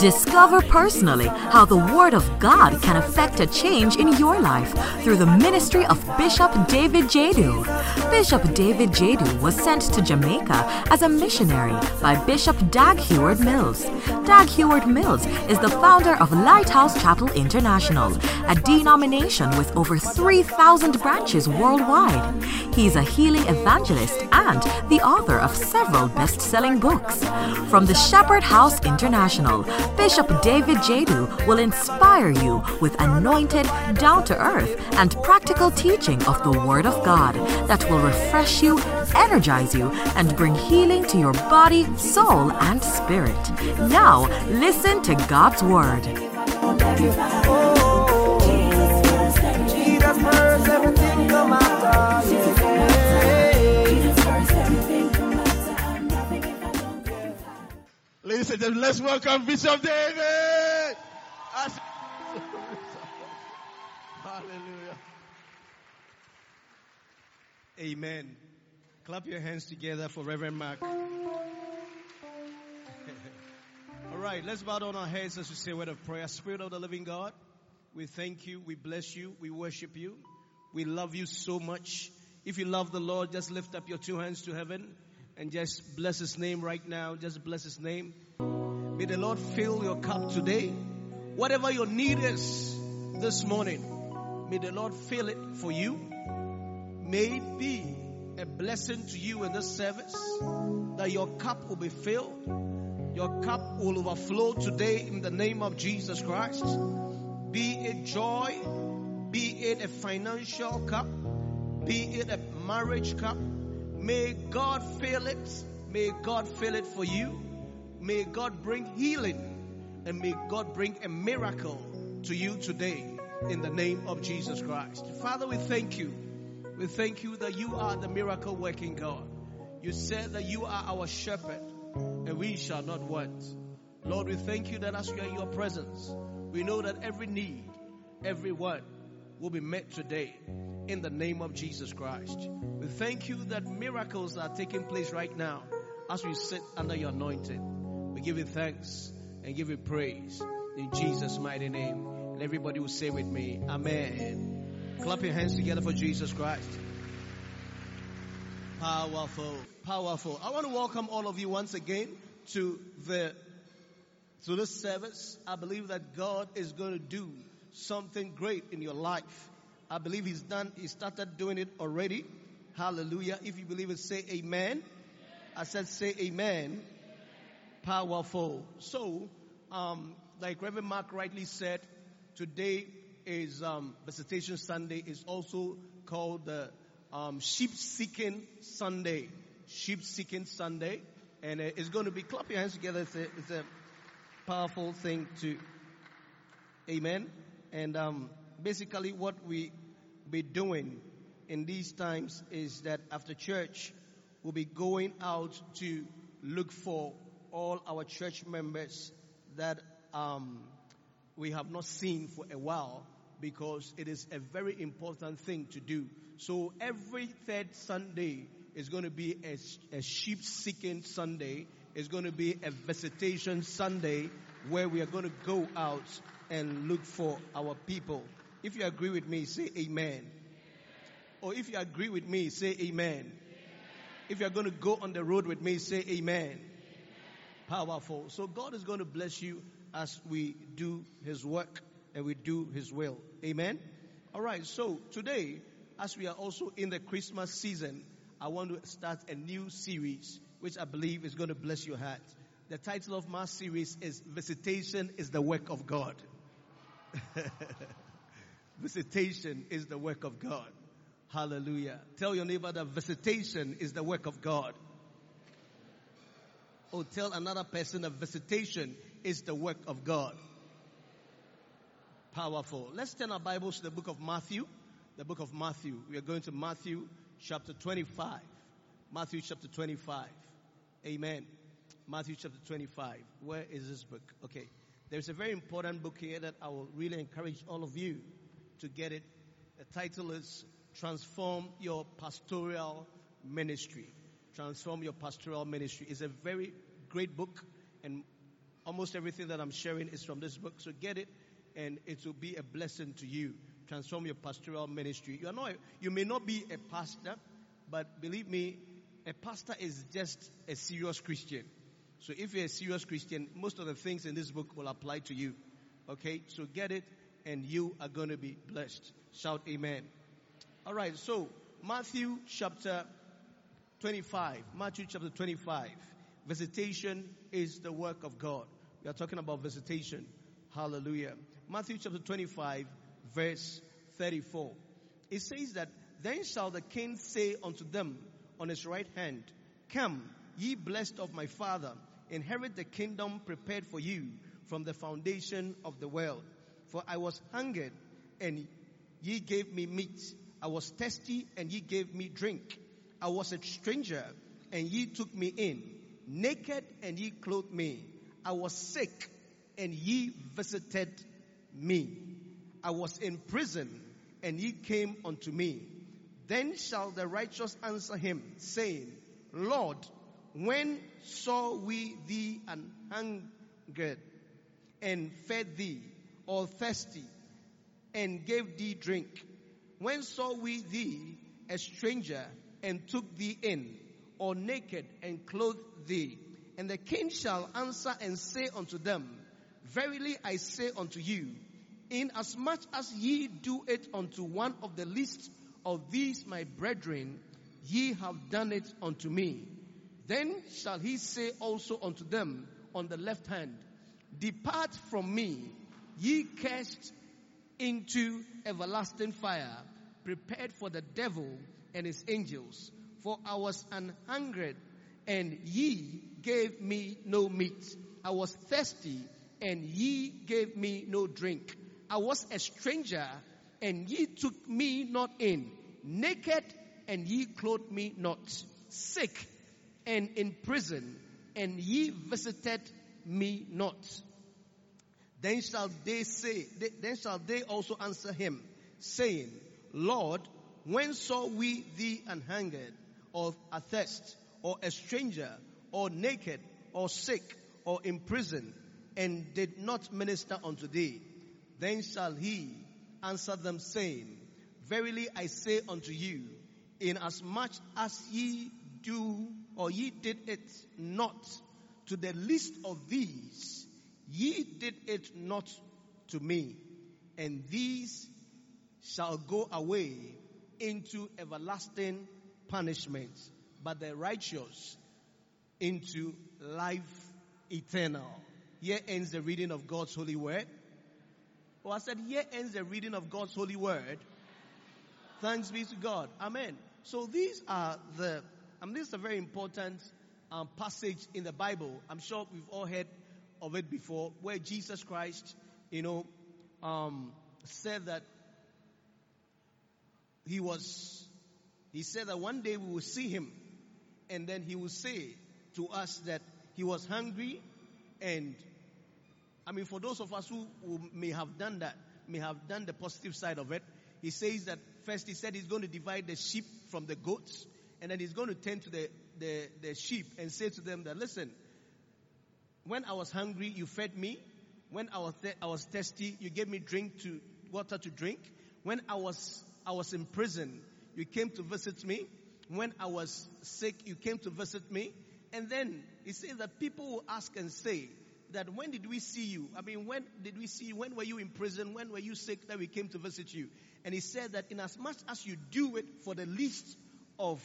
Discover personally how the Word of God can affect a change in your life through the ministry of Bishop David Jadu. Bishop David Jadu was sent to Jamaica as a missionary by Bishop Dag Heward Mills. Dag Heward Mills is the founder of Lighthouse Chapel International, a denomination with over 3,000 branches worldwide. He's a healing evangelist and the author of several best selling books. From the Shepherd House International, Bishop David Jadu will inspire you with anointed, down to earth, and practical teaching of the Word of God that will refresh you, energize you, and bring healing to your body, soul, and spirit. Now, listen to God's Word. Jesus Ladies and gentlemen, let's welcome Bishop David. Hallelujah. Amen. Clap your hands together for Reverend Mark. All right, let's bow down our heads as we say a word of prayer. Spirit of the living God, we thank you, we bless you, we worship you, we love you so much. If you love the Lord, just lift up your two hands to heaven and just bless his name right now. Just bless his name. May the Lord fill your cup today. Whatever your need is this morning, may the Lord fill it for you. May it be a blessing to you in this service that your cup will be filled. Your cup will overflow today in the name of Jesus Christ. Be it joy, be it a financial cup, be it a marriage cup. May God fill it. May God fill it for you. May God bring healing and may God bring a miracle to you today in the name of Jesus Christ. Father, we thank you. We thank you that you are the miracle working God. You said that you are our shepherd and we shall not want. Lord, we thank you that as we are in your presence, we know that every need, every one will be met today in the name of Jesus Christ. We thank you that miracles are taking place right now as we sit under your anointing. We give you thanks and give you praise in Jesus' mighty name. And everybody will say with me, Amen. Clap your hands together for Jesus Christ. Powerful, powerful. I want to welcome all of you once again to the to this service. I believe that God is going to do something great in your life. I believe He's done. He started doing it already. Hallelujah. If you believe it, say Amen. I said, say Amen. Powerful. So, um, like Reverend Mark rightly said, today is um, Visitation Sunday. Is also called the um, Sheep Seeking Sunday. Sheep Seeking Sunday, and it's going to be clap your hands together. It's a, it's a powerful thing to. Amen. And um, basically, what we be doing in these times is that after church, we'll be going out to look for all our church members that um, we have not seen for a while because it is a very important thing to do. So every third Sunday is going to be a, a sheep seeking Sunday. It's going to be a visitation Sunday where we are going to go out and look for our people. If you agree with me, say amen. Or if you agree with me, say amen. If you're going to go on the road with me, say amen. Powerful. So God is going to bless you as we do His work and we do His will. Amen. All right. So today, as we are also in the Christmas season, I want to start a new series, which I believe is going to bless your heart. The title of my series is Visitation is the Work of God. visitation is the work of God. Hallelujah. Tell your neighbor that visitation is the work of God. Or tell another person that visitation is the work of God. Powerful. Let's turn our Bibles to the book of Matthew. The book of Matthew. We are going to Matthew chapter 25. Matthew chapter 25. Amen. Matthew chapter 25. Where is this book? Okay. There's a very important book here that I will really encourage all of you to get it. The title is Transform Your Pastoral Ministry. Transform Your Pastoral Ministry is a very great book and Almost everything that I'm sharing is from this book, so get it, and it will be a blessing to you. Transform your pastoral ministry. You are not, you may not be a pastor, but believe me, a pastor is just a serious Christian. So if you're a serious Christian, most of the things in this book will apply to you. Okay, so get it, and you are going to be blessed. Shout Amen. All right, so Matthew chapter 25. Matthew chapter 25. Visitation is the work of God. We are talking about visitation. Hallelujah. Matthew chapter 25, verse 34. It says that, Then shall the king say unto them on his right hand, Come, ye blessed of my father, inherit the kingdom prepared for you from the foundation of the world. For I was hungered, and ye gave me meat. I was thirsty, and ye gave me drink. I was a stranger, and ye took me in. Naked, and ye clothed me. I was sick, and ye visited me. I was in prison, and ye came unto me. Then shall the righteous answer him, saying, Lord, when saw we thee an hungered, and fed thee, or thirsty, and gave thee drink? When saw we thee a stranger, and took thee in, or naked, and clothed thee? And the king shall answer and say unto them, Verily I say unto you, inasmuch as ye do it unto one of the least of these my brethren, ye have done it unto me. Then shall he say also unto them on the left hand, Depart from me, ye cursed, into everlasting fire, prepared for the devil and his angels. For I was an hungered, and ye gave me no meat. I was thirsty, and ye gave me no drink. I was a stranger, and ye took me not in. Naked, and ye clothed me not. Sick, and in prison, and ye visited me not. Then shall they say, then shall they also answer him, saying, Lord, when saw we thee an hungered, or athirst, or a stranger, or naked, or sick, or in prison, and did not minister unto thee? Then shall he answer them, saying, Verily I say unto you, inasmuch as ye do, or ye did it not to the least of these, ye did it not to me. And these shall go away into everlasting punishment, but the righteous into life eternal. Here ends the reading of God's holy word. Oh, I said, here ends the reading of God's holy word. Thanks be to God. Amen. So these are the, I mean, this is a very important um, passage in the Bible. I'm sure we've all heard of it before, where Jesus Christ, you know, um, said that he was, he said that one day we will see him, and then he will say to us that he was hungry, and I mean, for those of us who, who may have done that, may have done the positive side of it, he says that first he said he's going to divide the sheep from the goats, and then he's going to turn to the, the, the sheep and say to them that, listen, when I was hungry, you fed me. When I was, th- I was thirsty, you gave me drink to, water to drink. When I was, I was in prison, you came to visit me. When I was sick, you came to visit me. And then he says that people will ask and say that when did we see you? I mean, when did we see you? When were you in prison? When were you sick that we came to visit you? And he said that in as much as you do it for the least of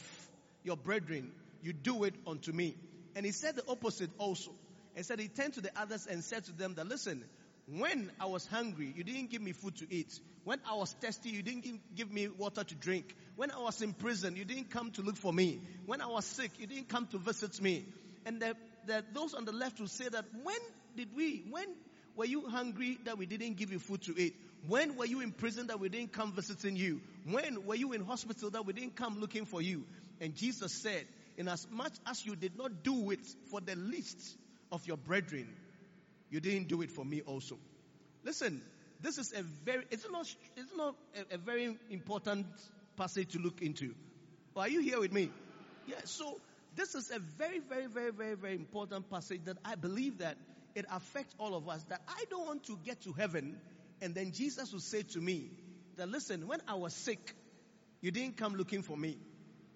your brethren, you do it unto me. And he said the opposite also. And said he turned to the others and said to them that listen, when I was hungry, you didn't give me food to eat. When I was thirsty, you didn't give, me water to drink. When I was in prison, you didn't come to look for me. When I was sick, you didn't come to visit me. And the, the, those on the left will say that when did we, when were you hungry that we didn't give you food to eat? When were you in prison that we didn't come visiting you? When were you in hospital that we didn't come looking for you? And Jesus said, in as much as you did not do it for the least of your brethren, you didn't do it for me also. Listen, this is a very, it's not, it's not a, a very important passage to look into. Oh, are you here with me? Yeah, so This is a very, very, very, very, very important passage that I believe that it affects all of us. That I don't want to get to heaven and then Jesus will say to me that listen, when I was sick, you didn't come looking for me.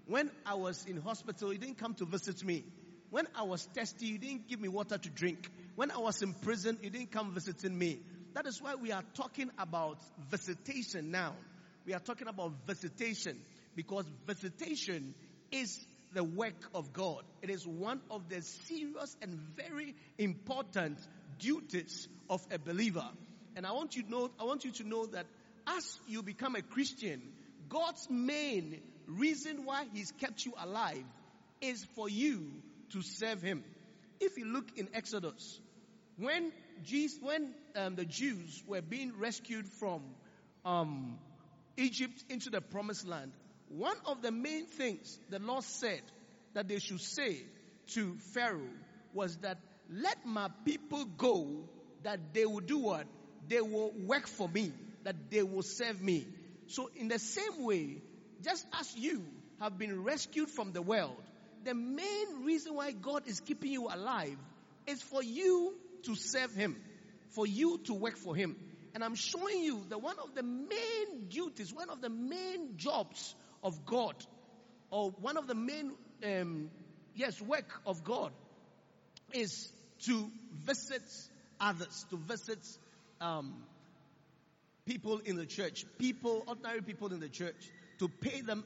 When I was in hospital, you didn't come to visit me. When I was thirsty, you didn't give me water to drink. When I was in prison, you didn't come visiting me. That is why we are talking about visitation now. We are talking about visitation because visitation is the work of God. It is one of the serious and very important duties of a believer. And I want you to know, I want you to know that as you become a Christian, God's main reason why He's kept you alive is for you to serve Him. If you look in Exodus, when Jesus, when um, the Jews were being rescued from um, Egypt into the Promised Land, one of the main things the Lord said that they should say to Pharaoh was that let my people go that they will do what? They will work for me, that they will serve me. So in the same way, just as you have been rescued from the world, the main reason why God is keeping you alive is for you to serve Him, for you to work for Him. And I'm showing you that one of the main duties, one of the main jobs of God, or one of the main, um, yes, work of God is to visit others, to visit um, people in the church, people, ordinary people in the church, to pay them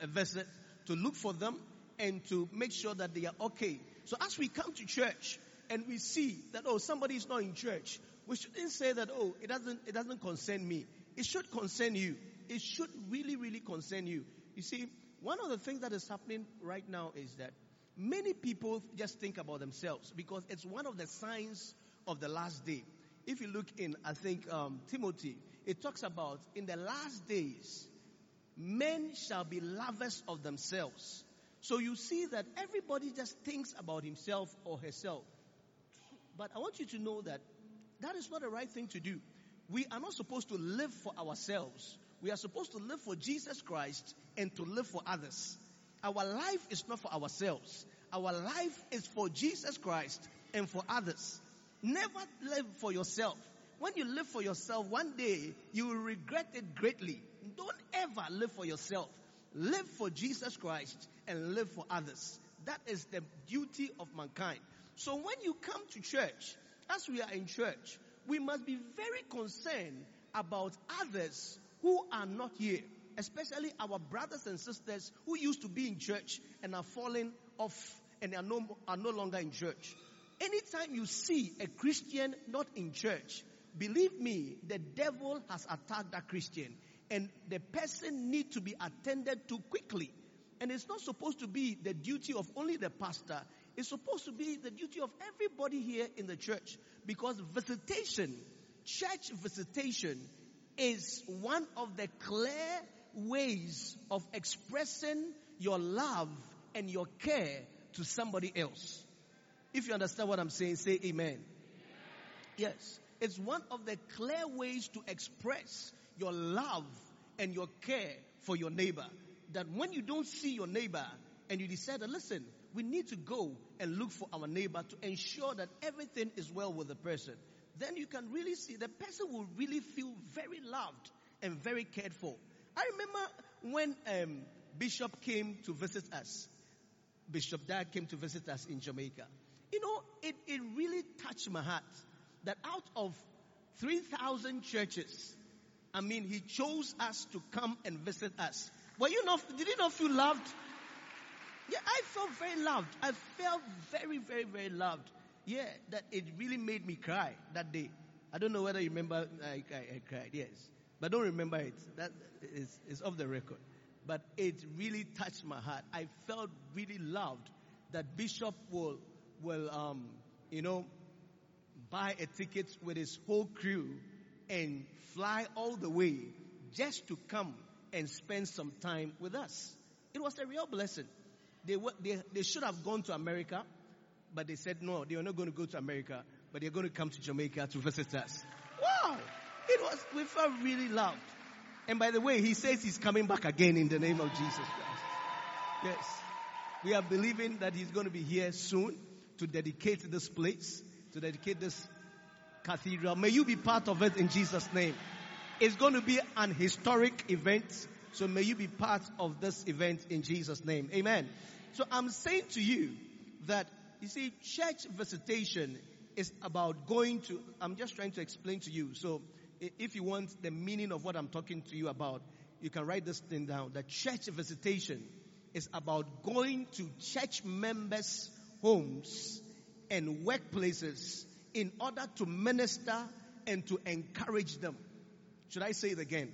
a visit, to look for them, and to make sure that they are okay. So as we come to church and we see that oh somebody is not in church, we shouldn't say that oh it doesn't it doesn't concern me. It should concern you. It should really really concern you. You see, one of the things that is happening right now is that many people just think about themselves because it's one of the signs of the last day. If you look in, I think um, Timothy, it talks about in the last days, men shall be lovers of themselves. So you see that everybody just thinks about himself or herself. But I want you to know that that is not the right thing to do. We are not supposed to live for ourselves. We are supposed to live for Jesus Christ and to live for others. Our life is not for ourselves. Our life is for Jesus Christ and for others. Never live for yourself. When you live for yourself, one day you will regret it greatly. Don't ever live for yourself. Live for Jesus Christ and live for others. That is the duty of mankind. So when you come to church, as we are in church, we must be very concerned about others who are not here, especially our brothers and sisters who used to be in church and are falling off and are no, are no longer in church. Anytime you see a Christian not in church, believe me, the devil has attacked that Christian and the person need to be attended to quickly. And it's not supposed to be the duty of only the pastor. It's supposed to be the duty of everybody here in the church because visitation, church visitation is one of the clear ways of expressing your love and your care to somebody else. If you understand what I'm saying, say amen. Yes. It's one of the clear ways to express your love and your care for your neighbor. That when you don't see your neighbor and you decide listen, we need to go and look for our neighbor to ensure that everything is well with the person. Then you can really see the person will really feel very loved and very cared for. I remember when um, Bishop came to visit us. Bishop Dag came to visit us in Jamaica. You know, it, it really touched my heart that out of 3,000 churches, I mean, he chose us to come and visit us. Were you not, did you not feel loved? Yeah, I felt very loved. I felt very, very, very loved. Yeah, that it really made me cry that day. I don't know whether you remember I, I, I cried, yes. But don't remember it. That is, is off the record. But it really touched my heart. I felt really loved that Bishop will, will, um, you know, buy a ticket with his whole crew and fly all the way just to come and spend some time with us. It was a real blessing. They, they, they should have gone to America, but they said no, they are not going to go to America, but they're going to come to Jamaica to visit us. Wow! It was, we felt really loved. And by the way, he says he's coming back again in the name of Jesus Christ. Yes. We are believing that he's going to be here soon to dedicate this place, to dedicate this cathedral. May you be part of it in Jesus' name. It's going to be an historic event. So may you be part of this event in Jesus' name. Amen. So I'm saying to you that, you see, church visitation is about going to, I'm just trying to explain to you. So if you want the meaning of what I'm talking to you about, you can write this thing down. The church visitation is about going to church members' homes and workplaces in order to minister and to encourage them. Should I say it again?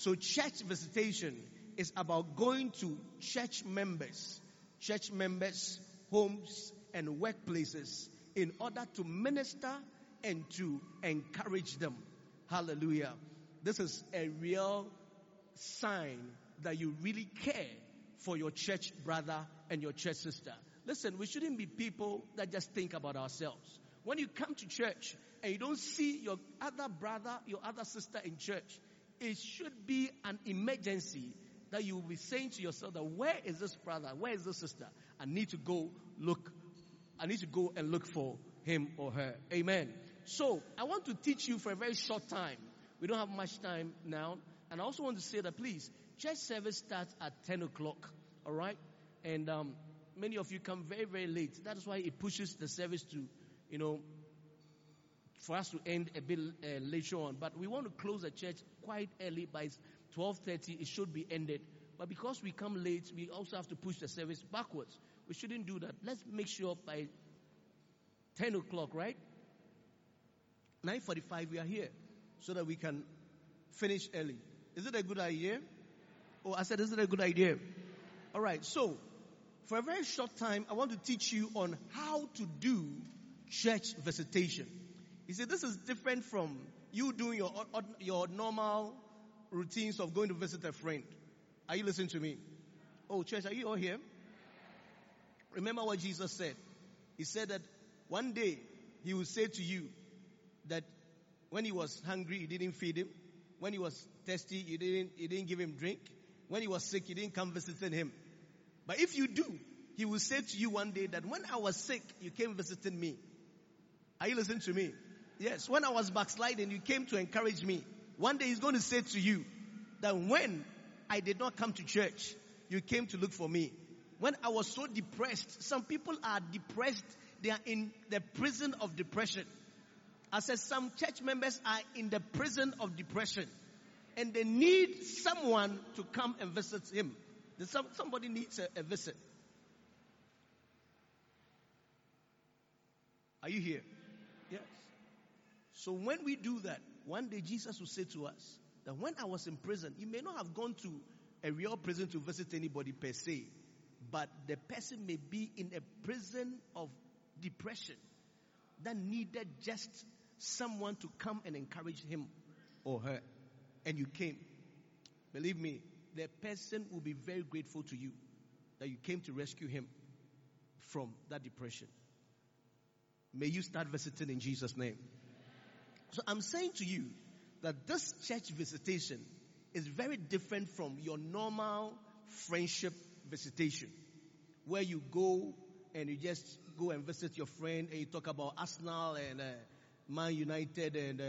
So church visitation is about going to church members, church members' homes and workplaces in order to minister and to encourage them. Hallelujah. This is a real sign that you really care for your church brother and your church sister. Listen, we shouldn't be people that just think about ourselves. When you come to church and you don't see your other brother, your other sister in church, it should be an emergency that you will be saying to yourself that where is this brother? Where is this sister? I need to go look. I need to go and look for him or her. Amen. So I want to teach you for a very short time. We don't have much time now. And I also want to say that please, church service starts at 10 o'clock. All right. And, um, many of you come very, very late. That is why it pushes the service to, you know, for us to end a bit uh, later on. But we want to close the church quite early by 12:30. It should be ended. But because we come late, we also have to push the service backwards. We shouldn't do that. Let's make sure by 10 o'clock, right? 9:45 we are here, so that we can finish early. Is it a good idea? Oh, I said, is it a good idea? All right. So, for a very short time, I want to teach you on how to do church visitation. You see, this is different from you doing your, your normal routines of going to visit a friend. Are you listening to me? Oh, church, are you all here? Remember what Jesus said. He said that one day he will say to you that when he was hungry, you didn't feed him. When he was thirsty, you didn't, you didn't give him drink. When he was sick, you didn't come visiting him. But if you do, he will say to you one day that when I was sick, you came visiting me. Are you listening to me? Yes, when I was backsliding, you came to encourage me. One day he's going to say to you that when I did not come to church, you came to look for me. When I was so depressed, some people are depressed, they are in the prison of depression. I said some church members are in the prison of depression and they need someone to come and visit him. Somebody needs a, a visit. Are you here? So when we do that, one day Jesus will say to us that when I was in prison, you may not have gone to a real prison to visit anybody per se, but the person may be in a prison of depression that needed just someone to come and encourage him or her. And you came. Believe me, the person will be very grateful to you that you came to rescue him from that depression. May you start visiting in Jesus' name. So I'm saying to you that this church visitation is very different from your normal friendship visitation where you go and you just go and visit your friend and you talk about Arsenal and uh, Man United and uh,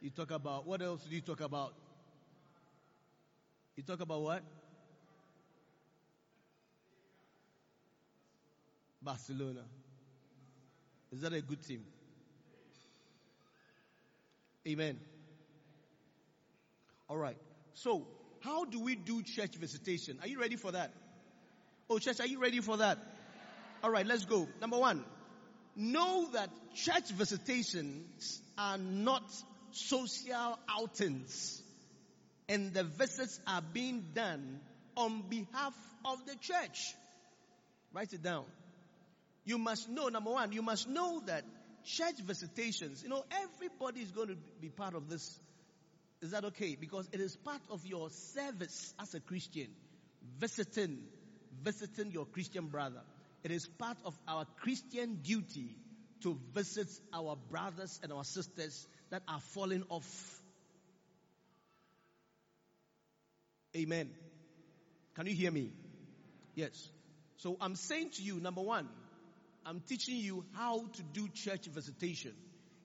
you talk about, what else do you talk about? You talk about what? Barcelona. Is that a good team? Amen. All right. So, how do we do church visitation? Are you ready for that? Oh, church, are you ready for that? All right, let's go. Number one, know that church visitations are not social outings and the visits are being done on behalf of the church. Write it down. You must know, number one, you must know that church visitations, you know, everybody is going to be part of this. Is that okay? Because it is part of your service as a Christian, visiting, visiting your Christian brother. It is part of our Christian duty to visit our brothers and our sisters that are falling off. Amen. Can you hear me? Yes. So I'm saying to you, number one, I'm teaching you how to do church visitation.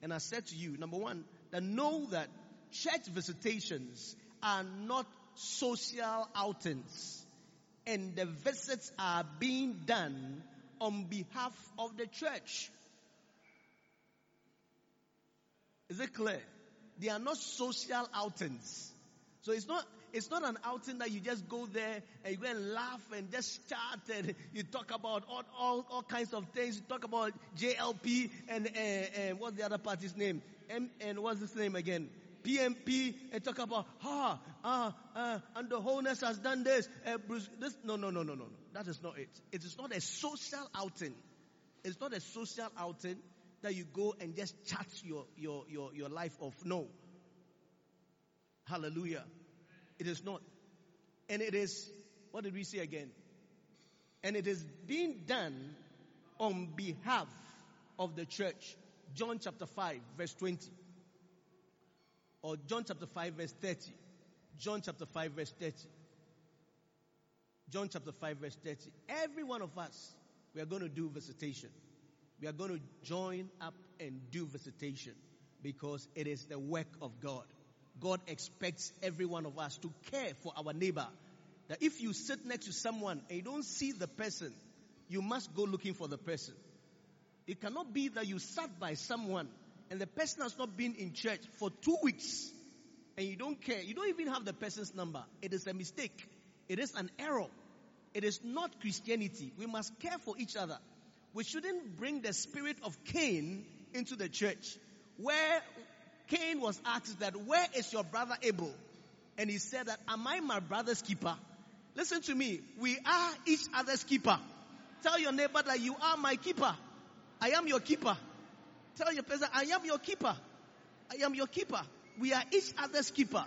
And I said to you, number one, that know that church visitations are not social outings. And the visits are being done on behalf of the church. Is it clear? They are not social outings. So it's not, it's not an outing that you just go there and you go and laugh and just chat and you talk about all, all, all kinds of things. You talk about JLP and, uh, uh, what's the other party's name? M, and what's his name again? PNP and talk about, ah, ah, ah, and the Holness has done this, uh, Bruce, this. No, no, no, no, no, no. That is not it. It is not a social outing. It's not a social outing that you go and just chat your, your, your, your life off. No. Hallelujah. It is not. And it is, what did we say again? And it is being done on behalf of the church. John chapter 5 verse 20. Or John chapter 5 verse 30. John chapter 5 verse 30. John chapter 5 verse 30. Every one of us, we are going to do visitation. We are going to join up and do visitation because it is the work of God. God expects every one of us to care for our neighbor. That if you sit next to someone and you don't see the person, you must go looking for the person. It cannot be that you sat by someone and the person has not been in church for two weeks and you don't care. You don't even have the person's number. It is a mistake. It is an error. It is not Christianity. We must care for each other. We shouldn't bring the spirit of Cain into the church where Cain was asked that, where is your brother Abel? And he said that, am I my brother's keeper? Listen to me. We are each other's keeper. Tell your neighbor that you are my keeper. I am your keeper. Tell your person, I am your keeper. I am your keeper. We are each other's keeper.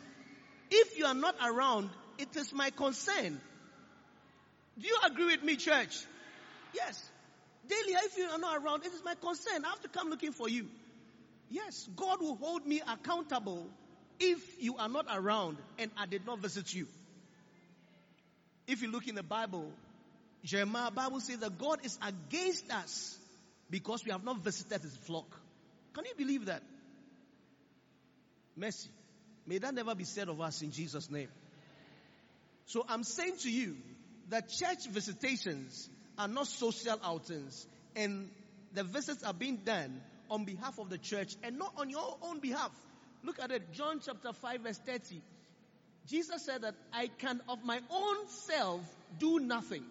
If you are not around, it is my concern. Do you agree with me, church? Yes. Daily, if you are not around, it is my concern. I have to come looking for you. Yes, God will hold me accountable if you are not around and I did not visit you. If you look in the Bible, Jeremiah Bible says that God is against us because we have not visited his flock. Can you believe that? Mercy. May that never be said of us in Jesus' name. So I'm saying to you that church visitations are not social outings and the visits are being done on behalf of the church and not on your own behalf. Look at it, John chapter 5 verse 30. Jesus said that I can of my own self do nothing.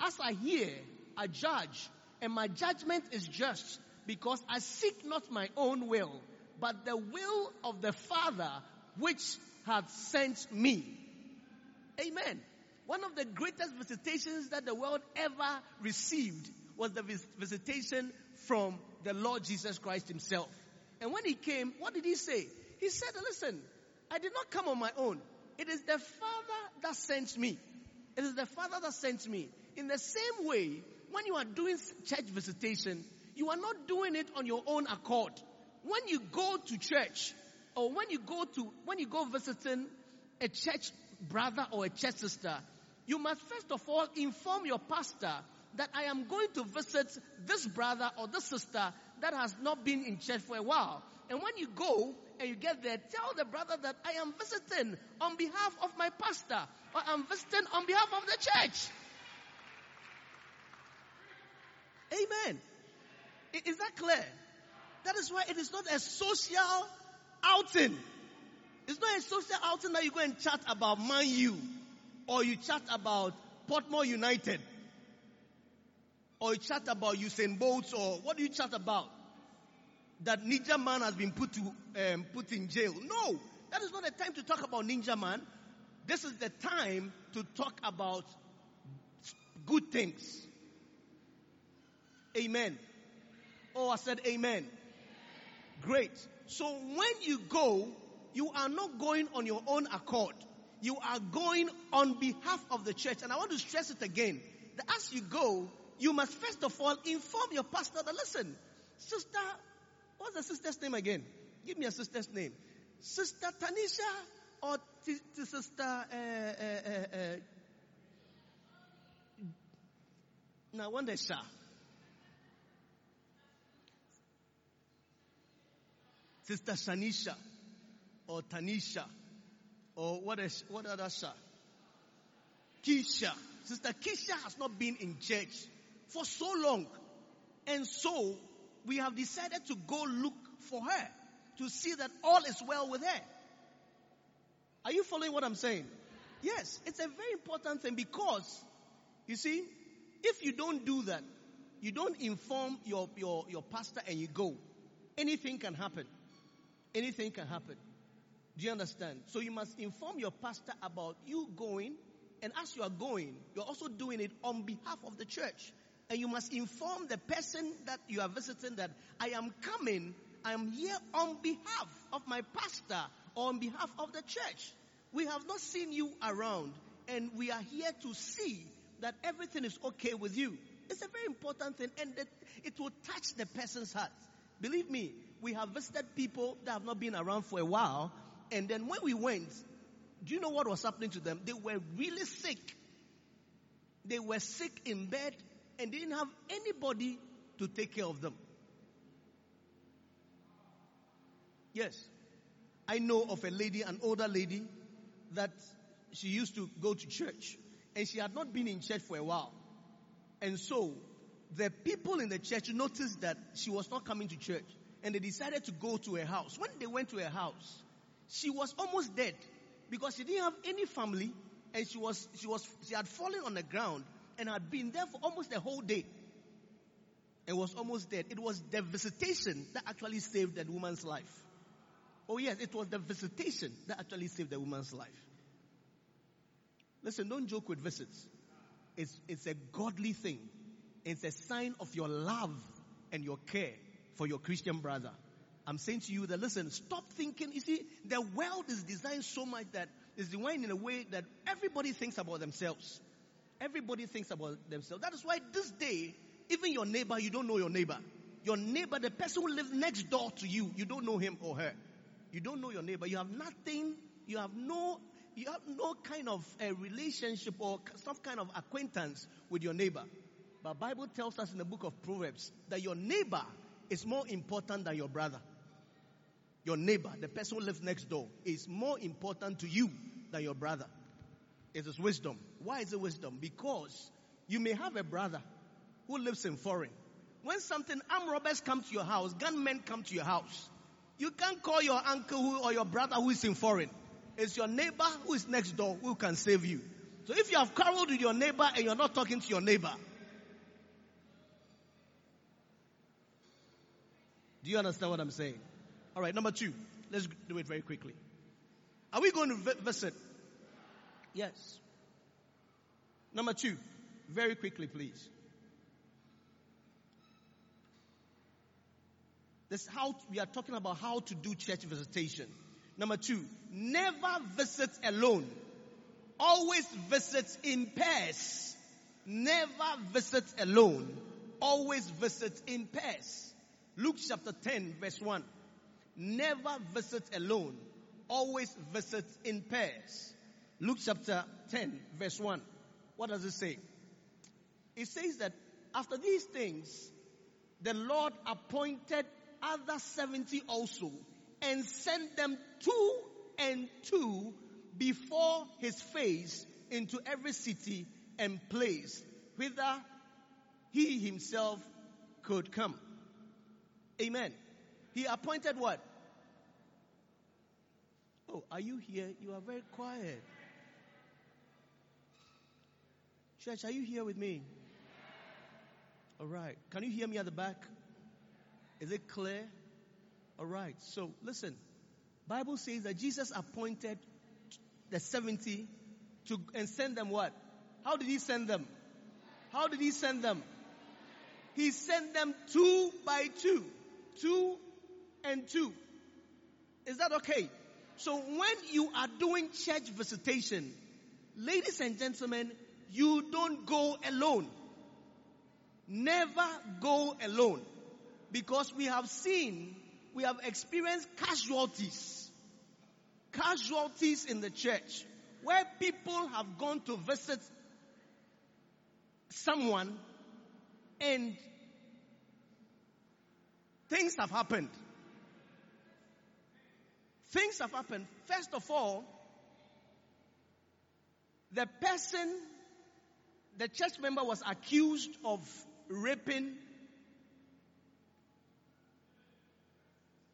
As I hear, I judge, and my judgment is just because I seek not my own will, but the will of the Father which hath sent me. Amen. One of the greatest visitations that the world ever received was the visitation from the Lord Jesus Christ himself. And when he came, what did he say? He said, listen, I did not come on my own. It is the Father that sent me. It is the Father that sent me. In the same way, when you are doing church visitation, you are not doing it on your own accord. When you go to church, or when you go to, when you go visiting a church brother or a church sister, you must first of all inform your pastor that I am going to visit this brother or this sister that has not been in church for a while. And when you go and you get there, tell the brother that I am visiting on behalf of my pastor or I'm visiting on behalf of the church. Amen. Is that clear? That is why it is not a social outing. It's not a social outing that you go and chat about Man U or you chat about Portmore United or you chat about Usain Bolt or what do you chat about? That Ninjaman has been put to um, put in jail. No, that is not the time to talk about Ninjaman. This is the time to talk about good things. Amen. Oh, I said amen. Great. So when you go, you are not going on your own accord. You are going on behalf of the church. And I want to stress it again. That as you go, you must first of all inform your pastor that listen, sister, what's the sister's name again? Give me a sister's name. Sister Tanisha or t- t- sister uh, uh, uh, Now, I wonder, sir. Sister Shanisha or Tanisha or what is what other sir? Keisha. Sister Keisha has not been in church for so long. And so we have decided to go look for her to see that all is well with her. Are you following what I'm saying? Yes, it's a very important thing because, you see, if you don't do that, you don't inform your, your, your pastor and you go, anything can happen. Anything can happen. Do you understand? So you must inform your pastor about you going, and as you are going, you're also doing it on behalf of the church. And you must inform the person that you are visiting that I am coming, I am here on behalf of my pastor or on behalf of the church. We have not seen you around, and we are here to see that everything is okay with you. It's a very important thing, and that it will touch the person's heart. Believe me, we have visited people that have not been around for a while, and then when we went, do you know what was happening to them? They were really sick. They were sick in bed and didn't have anybody to take care of them. Yes. I know of a lady, an older lady, that she used to go to church and she had not been in church for a while. And so the people in the church noticed that she was not coming to church and they decided to go to her house. When they went to her house, she was almost dead because she didn't have any family and she was, she was, she had fallen on the ground and had been there for almost a whole day and was almost dead. It was the visitation that actually saved that woman's life. Oh yes, it was the visitation that actually saved the woman's life. Listen, don't joke with visits. It's, it's a godly thing. It's a sign of your love and your care for your Christian brother. I'm saying to you that listen, stop thinking. You see, the world is designed so much that it's designed in a way that everybody thinks about themselves. Everybody thinks about themselves. That is why this day, even your neighbor, you don't know your neighbor. Your neighbor, the person who lives next door to you, you don't know him or her. You don't know your neighbor. You have nothing, you have no, you have no kind of a relationship or some kind of acquaintance with your neighbor. But Bible tells us in the book of Proverbs that your neighbor is more important than your brother. Your neighbor, the person who lives next door, is more important to you than your brother. It is wisdom. Why is it wisdom? Because you may have a brother who lives in foreign. When something armed robbers come to your house, gunmen come to your house, you can't call your uncle who, or your brother who is in foreign. It's your neighbor who is next door who can save you. So if you have quarreled with your neighbor and you're not talking to your neighbor, do you understand what I'm saying? All right, number two. Let's do it very quickly. Are we going to visit? Yes. Number two. Very quickly, please. This how we are talking about how to do church visitation. Number two, never visit alone. Always visit in pairs. Never visit alone. Always visit in pairs. Luke chapter 10 verse 1. Never visit alone. Always visit in pairs. Luke chapter 10 verse 1. What does it say? It says that after these things, the Lord appointed other 70 also and sent them two and two before his face into every city and place whither he himself could come. Amen. He appointed what? Oh, are you here? You are very quiet. Church, are you here with me? All right. Can you hear me at the back? Is it clear? All right. So listen. Bible says that Jesus appointed the 70 to and send them what? How did he send them? How did he send them? He sent them two by two. Two and two. Is that okay? So when you are doing church visitation, ladies and gentlemen, you don't go alone. Never go alone. Because we have seen, we have experienced casualties. Casualties in the church where people have gone to visit someone And things have happened. Things have happened. First of all, the person, the church member was accused of raping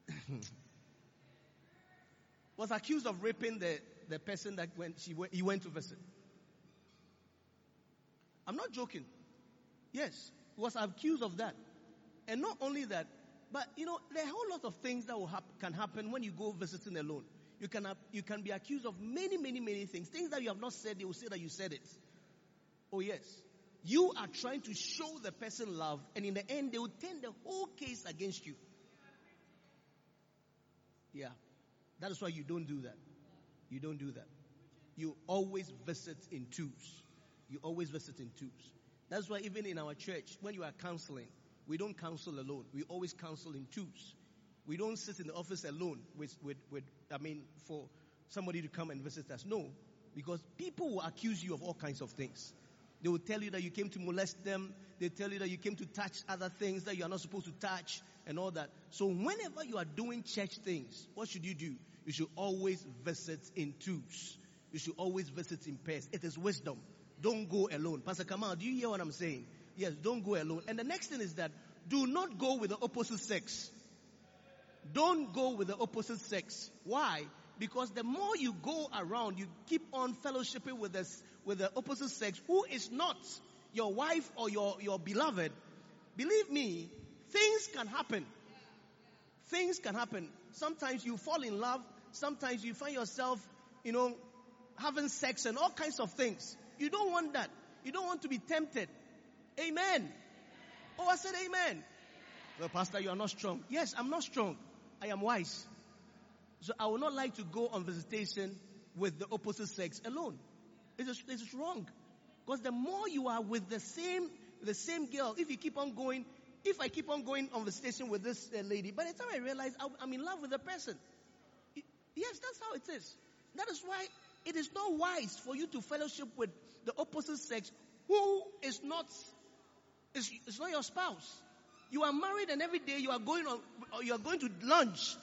was accused of raping the, the person that when she went, he went to visit. I'm not joking. Yes, he was accused of that. And not only that, but you know, there are a whole lot of things that will hap- can happen when you go visiting alone. You can, you can be accused of many, many, many things. Things that you have not said, they will say that you said it. Oh yes. You are trying to show the person love, and in the end, they will turn the whole case against you. Yeah. That is why you don't do that. You don't do that. You always visit in twos. You always visit in twos. That's why even in our church, when you are counseling, we don't counsel alone. We always counsel in twos. We don't sit in the office alone with, with, with, I mean, for somebody to come and visit us. No. Because people will accuse you of all kinds of things. They will tell you that you came to molest them. They tell you that you came to touch other things that you are not supposed to touch and all that. So whenever you are doing church things, what should you do? You should always visit in twos. You should always visit in pairs. It is wisdom. Don't go alone. Pastor Kamal, do you hear what I'm saying? Yes, don't go alone. And the next thing is that do not go with the opposite sex. Don't go with the opposite sex. Why? Because the more you go around, you keep on fellowshipping with this, with the opposite sex who is not your wife or your, your beloved. Believe me, things can happen. Things can happen. Sometimes you fall in love. Sometimes you find yourself, you know, having sex and all kinds of things. You don't want that. You don't want to be tempted. Amen. Oh, I said amen. Well, Pastor, you are not strong. Yes, I'm not strong. I am wise. So I would not like to go on visitation with the opposite sex alone. It is, it is wrong. Because the more you are with the same, the same girl, if you keep on going, if I keep on going on the station with this uh, lady, by the time I realize I'm in love with the person. Yes, that's how it is. That is why it is not wise for you to fellowship with the opposite sex who is not, is, is not your spouse. You are married and every day you are going on, you are going to lunch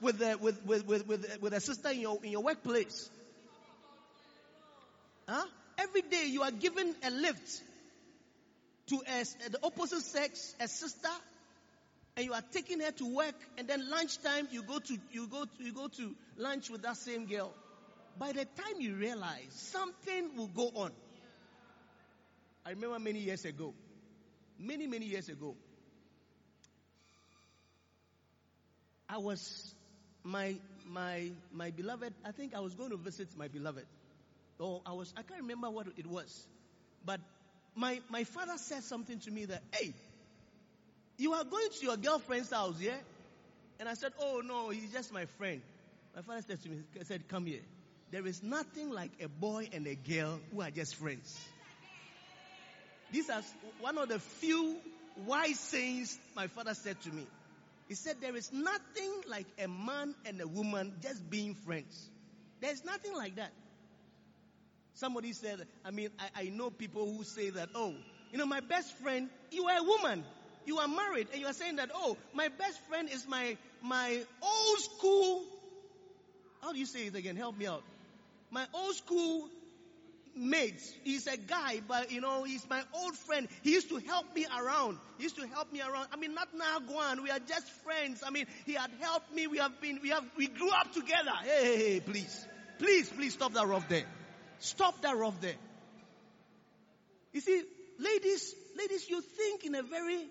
with, with, with, with, with, with a sister in your, in your workplace. Huh? Every day you are given a lift to a, the opposite sex, a sister, and you are taking her to work, and then lunchtime you go to you go to, you go to lunch with that same girl. By the time you realize something will go on. I remember many years ago, many many years ago, I was my my my beloved. I think I was going to visit my beloved. Or I was I can't remember what it was, but my my father said something to me that hey, you are going to your girlfriend's house, yeah? And I said, oh no, he's just my friend. My father said to me, said, come here. There is nothing like a boy and a girl who are just friends. These are one of the few wise sayings my father said to me. He said, There is nothing like a man and a woman just being friends. There's nothing like that. Somebody said, I mean, I, I know people who say that, oh, you know, my best friend, you are a woman. You are married and you are saying that, oh, my best friend is my, my old school. How do you say it again? Help me out. My old school mates. He's a guy, but you know, he's my old friend. He used to help me around. He used to help me around. I mean, not now, Guan. We are just friends. I mean, he had helped me. We have been, we have, we grew up together. Hey, hey, hey, please. Please, please stop that rough there. Stop that rough there. You see, ladies, ladies, you think in a very,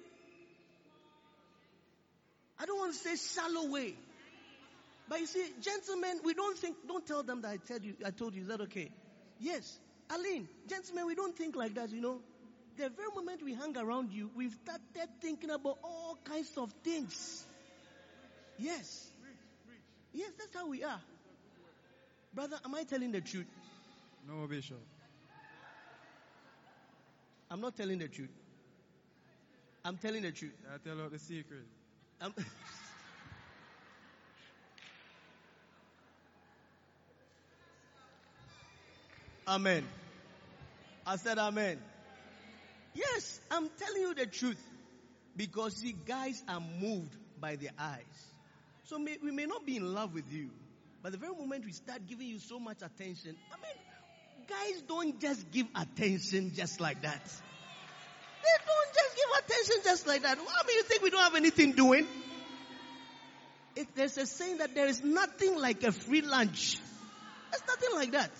I don't want to say shallow way. But you see, gentlemen, we don't think, don't tell them that I tell you, I told you, is that okay? Yes. Aline, gentlemen, we don't think like that, you know. The very moment we hang around you, we've started thinking about all kinds of things. Yes. Yes, that's how we are. Brother, am I telling the truth? No, Bishop. I'm not telling the truth. I'm telling the truth. I tell out the secret. I'm Amen. I said amen. Yes, I'm telling you the truth. Because see, guys are moved by their eyes. So may, we may not be in love with you, but the very moment we start giving you so much attention, I mean, guys don't just give attention just like that. They don't just give attention just like that. I mean, you think we don't have anything doing? It, there's a saying that there is nothing like a free lunch. There's nothing like that.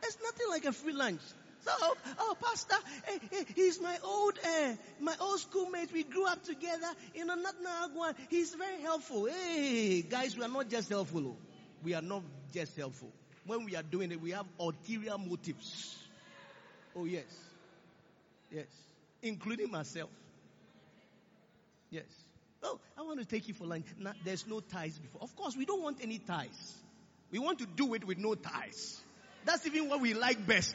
There's nothing like a free lunch. So, oh, pastor, eh, eh, he's my old, eh, my old schoolmate. We grew up together. Not Nagwan. He's very helpful. Hey, guys, we are not just helpful. oh. We are not just helpful. When we are doing it, we have ulterior motives. Oh yes, yes, including myself. Yes. Oh, I want to take you for lunch. There's no ties before. Of course, we don't want any ties. We want to do it with no ties. That's even what we like best.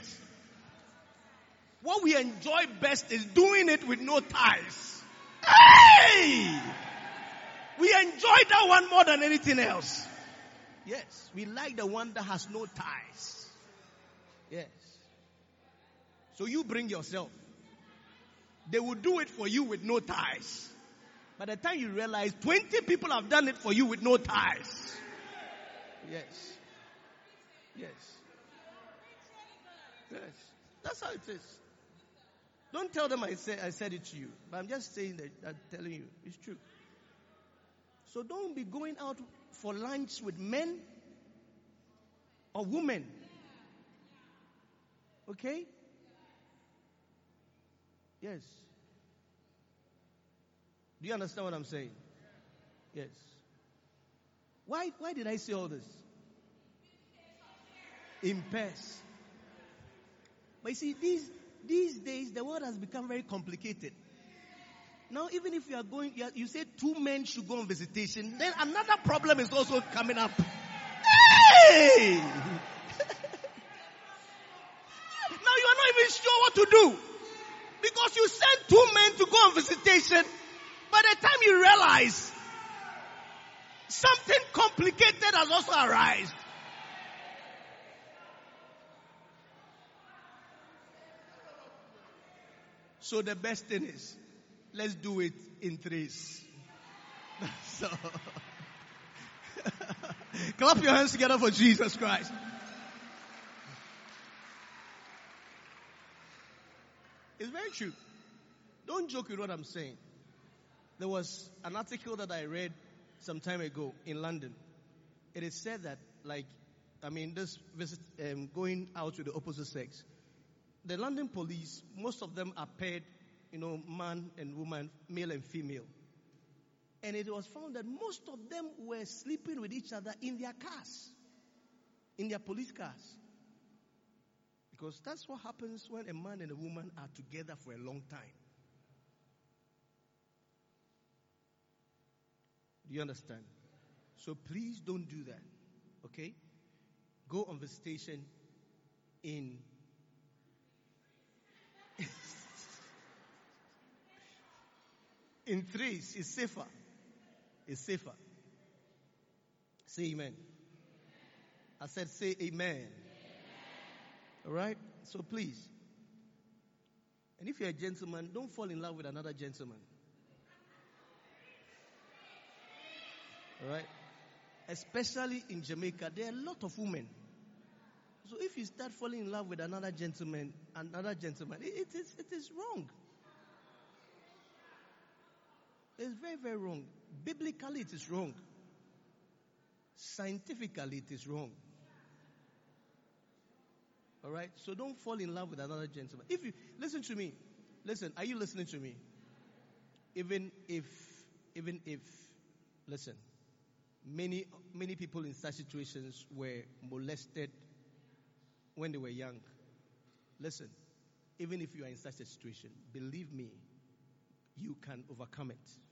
What we enjoy best is doing it with no ties. Hey! We enjoy that one more than anything else. Yes, we like the one that has no ties. Yes. So you bring yourself. They will do it for you with no ties. By the time you realize 20 people have done it for you with no ties. Yes. Yes. Yes. That's how it is. Don't tell them I said, I said it to you. But I'm just saying that, I'm telling you. It's true. So don't be going out for lunch with men or women. Okay? Yes. Do you understand what I'm saying? Yes. Why, why did I say all this? In pairs. But you see, these, these days, the world has become very complicated. Now, even if you are going, you, are, you say two men should go on visitation, then another problem is also coming up. Hey! now you are not even sure what to do. Because you sent two men to go on visitation, by the time you realize something complicated has also arisen. So the best thing is, let's do it in threes. so, clap your hands together for Jesus Christ. It's very true. Don't joke with what I'm saying. There was an article that I read some time ago in London. It is said that, like, I mean, this visit, um, going out with the opposite sex, the London police, most of them are paired, you know, man and woman, male and female. And it was found that most of them were sleeping with each other in their cars, in their police cars. Because that's what happens when a man and a woman are together for a long time. Do you understand? So please don't do that. Okay? Go on visitation in in threes is safer. It's safer. Say amen. I said say amen. All right? So please. And if you're a gentleman, don't fall in love with another gentleman. All right? Especially in Jamaica, there are a lot of women. So if you start falling in love with another gentleman, another gentleman, it, it is it is wrong. It's very, very wrong. Biblically, it is wrong. Scientifically, it is wrong. All right? So don't fall in love with another gentleman. If you listen to me, listen, are you listening to me? Even if, even if, listen, many, many people in such situations were molested when they were young. Listen, even if you are in such a situation, believe me, you can overcome it.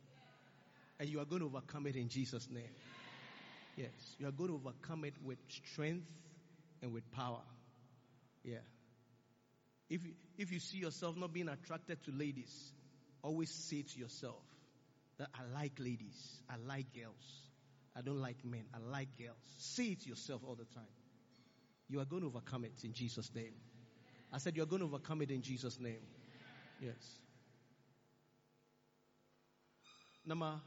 And you are going to overcome it in Jesus' name. Yes, you are going to overcome it with strength and with power. Yeah. If you, if you see yourself not being attracted to ladies, always say to yourself that I like ladies, I like girls, I don't like men, I like girls. Say it to yourself all the time. You are going to overcome it in Jesus' name. I said you are going to overcome it in Jesus' name. Yes. Number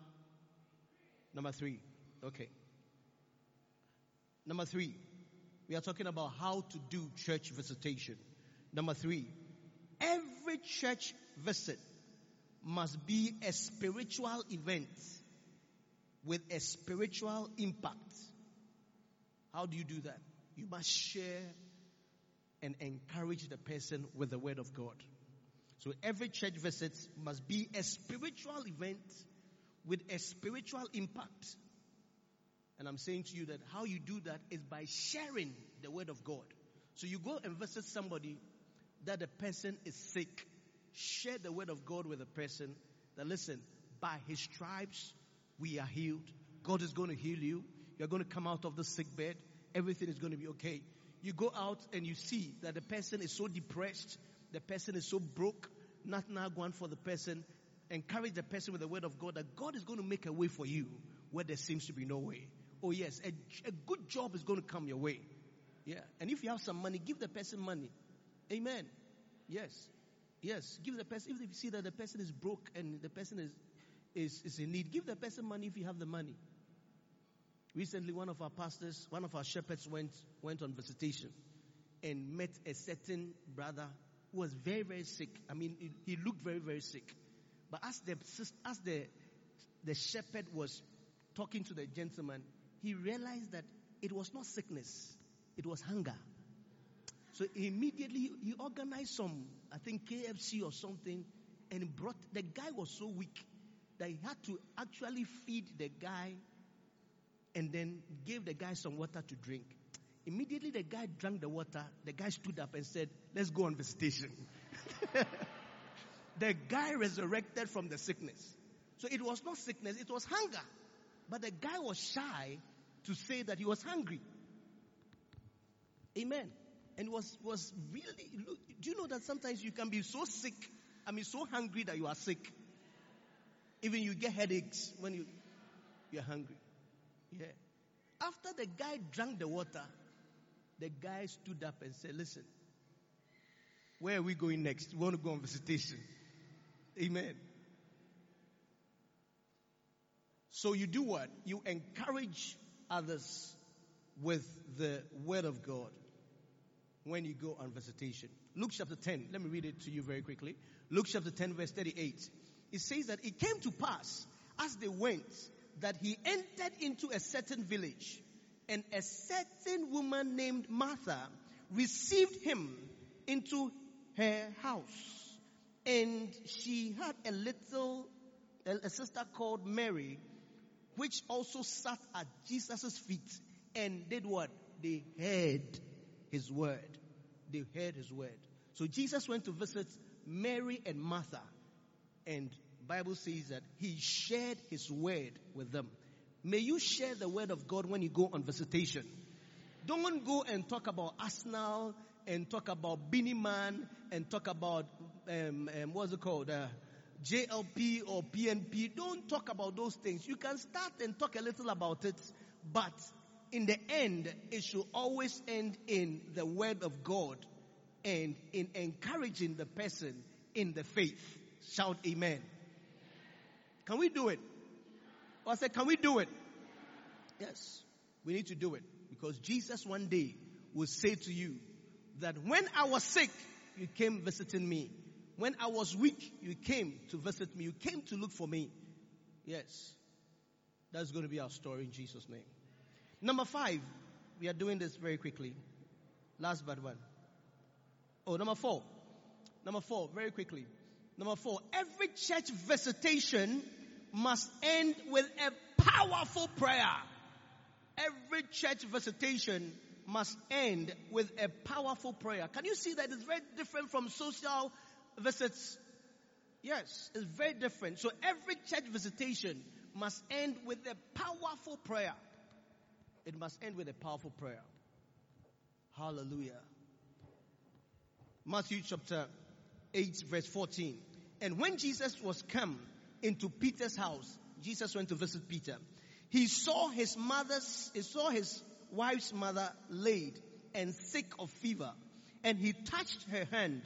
number three. Okay. Number three. We are talking about how to do church visitation. Number three. Every church visit must be a spiritual event with a spiritual impact. How do you do that? You must share and encourage the person with the word of God. So every church visit must be a spiritual event with a spiritual impact. And I'm saying to you that how you do that is by sharing the word of God. So you go and visit somebody that the person is sick. Share the word of God with the person that listen, by his stripes we are healed. God is going to heal you. You're going to come out of the sick bed. Everything is going to be okay. You go out and you see that the person is so depressed. The person is so broke. Nothing now going for the person. Encourage the person with the word of God that God is going to make a way for you where there seems to be no way. Oh yes, a, a good job is going to come your way. Yeah. And if you have some money, give the person money. Amen. Yes. Yes. Give the person, if you see that the person is broke and the person is, is, is in need, give the person money if you have the money. Recently, one of our pastors, one of our shepherds went, went on visitation and met a certain brother who was very, very sick. I mean, he, he looked very, very sick. But as the, as the, the shepherd was talking to the gentleman, he realized that it was not sickness, it was hunger. So immediately he organized some, I think KFC or something, and brought, the guy was so weak that he had to actually feed the guy and then gave the guy some water to drink. Immediately the guy drank the water, the guy stood up and said, let's go on visitation. the guy resurrected from the sickness. So it was not sickness, it was hunger. But the guy was shy to say that he was hungry. Amen. And was, was really, do you know that sometimes you can be so sick, I mean so hungry that you are sick. Even you get headaches when you, you're hungry. Yeah. After the guy drank the water, the guy stood up and said, listen, where are we going next? We want to go on visitation. Amen. So you do what? You encourage others with the word of God when you go on visitation. Luke chapter 10, let me read it to you very quickly. Luke chapter 10 verse 38. It says that it came to pass as they went that he entered into a certain village and a certain woman named Martha received him into her house. And she had a little, a sister called Mary, which also sat at Jesus' feet and did what? They heard his word. They heard his word. So Jesus went to visit Mary and Martha and Bible says that he shared his word with them. May you share the word of God when you go on visitation. Don't go and talk about Arsenal and talk about Beenie Man and talk about um, um, what's it called uh, JLP or PNP. Don't talk about those things. You can start and talk a little about it, but in the end, it should always end in the word of God and in encouraging the person in the faith. Shout amen. Can we do it? I said, can we do it? Yes, we need to do it because Jesus one day will say to you that when I was sick, you came visiting me. When I was weak, you came to visit me. You came to look for me. Yes. That's going to be our story in Jesus' name. Number five, we are doing this very quickly. Last but one. Oh, number four. Number four, very quickly. Number four, every church visitation must end with a powerful prayer. Every church visitation must end with a powerful prayer. Can you see that it's very different from social visits? Yes, it's very different. So every church visitation must end with a powerful prayer. It must end with a powerful prayer. Hallelujah. Matthew chapter 8 verse 14. And when Jesus was come into Peter's house, Jesus went to visit Peter. He saw his mother's, he saw his wife's mother laid and sick of fever. And he touched her hand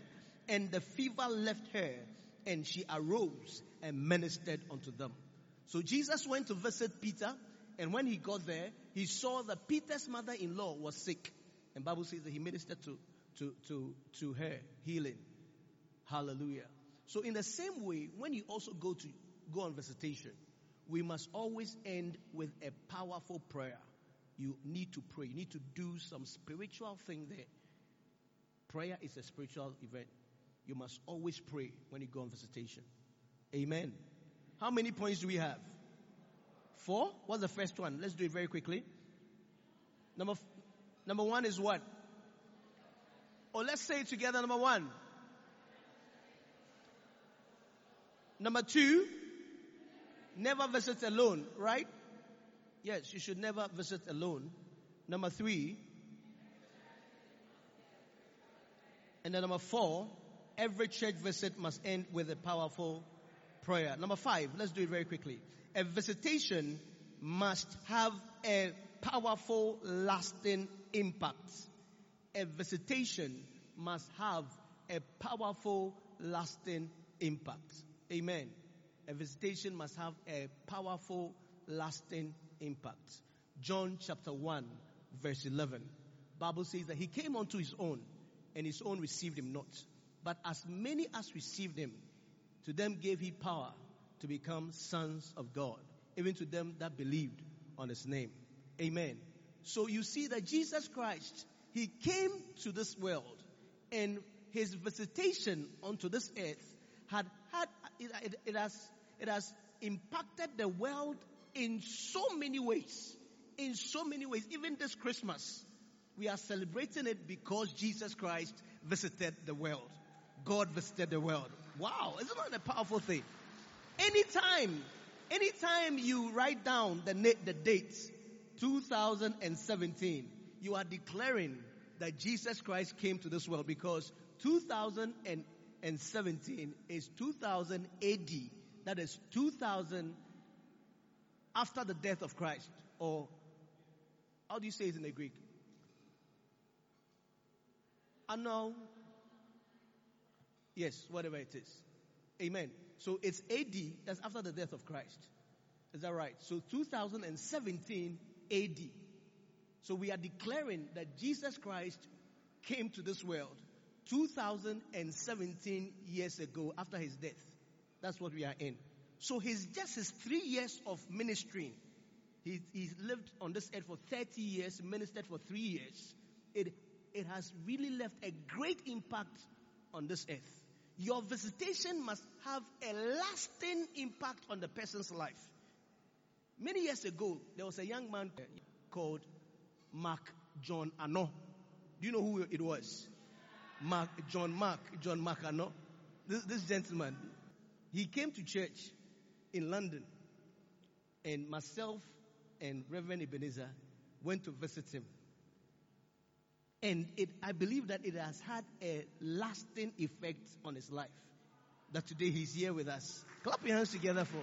and the fever left her and she arose and ministered unto them. So Jesus went to visit Peter, and when he got there, he saw that Peter's mother-in-law was sick. And Bible says that he ministered to, to, to, to her, healing. Hallelujah. So in the same way, when you also go to go on visitation, we must always end with a powerful prayer. You need to pray. You need to do some spiritual thing there. Prayer is a spiritual event. You must always pray when you go on visitation. Amen. How many points do we have? Four? What's the first one? Let's do it very quickly. Number, f- number one is what? Or let's say it together. Number one. Number two, never visit alone, right? Yes, you should never visit alone. Number three, and then number four, every church visit must end with a powerful prayer. Number five, let's do it very quickly. A visitation must have a powerful, lasting impact. A visitation must have a powerful, lasting impact. Amen. A visitation must have a powerful, lasting impact. John chapter 1 verse 11. Bible says that he came unto his own and his own received him not. But as many as received him, to them gave he power to become sons of God, even to them that believed on his name. Amen. So you see that Jesus Christ, he came to this world and his visitation onto this earth had had it, it, it has it has impacted the world in so many ways. In so many ways. Even this Christmas, we are celebrating it because Jesus Christ visited the world. God visited the world. Wow, isn't that a powerful thing? Anytime, anytime you write down the, the date, 2017, you are declaring that Jesus Christ came to this world because 2017 is 2000 AD. That is 2000 after the death of Christ. Or, how do you say it in the Greek? Anno. Yes, whatever it is. Amen. So it's AD, that's after the death of Christ. Is that right? So 2017 AD. So we are declaring that Jesus Christ came to this world 2017 years ago after his death. That's what we are in. So he's just his three years of ministry. He, he's lived on this earth for 30 years, ministered for three years. It, it has really left a great impact on this earth. Your visitation must have a lasting impact on the person's life. Many years ago, there was a young man called Mark John Ano. Do you know who it was? Mark, John Mark, John Mark Ano. This, this gentleman, he came to church in London, and myself and Reverend Ebenezer went to visit him. And it, I believe that it has had a lasting effect on his life. That today he's here with us. Clap your hands together for.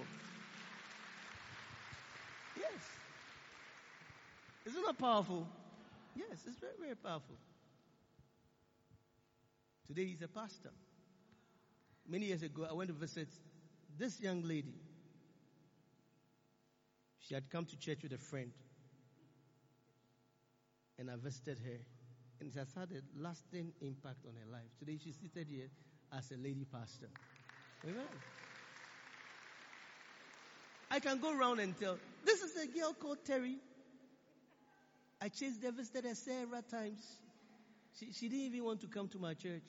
Yes. Isn't that powerful? Yes, it's very, very powerful. Today he's a pastor. Many years ago, I went to visit this young lady. She had come to church with a friend. And I visited her. And it has had a lasting impact on her life. Today she's seated here as a lady pastor. Amen. I can go around and tell, this is a girl called Terry. I chased her, visited her several times. She, she didn't even want to come to my church.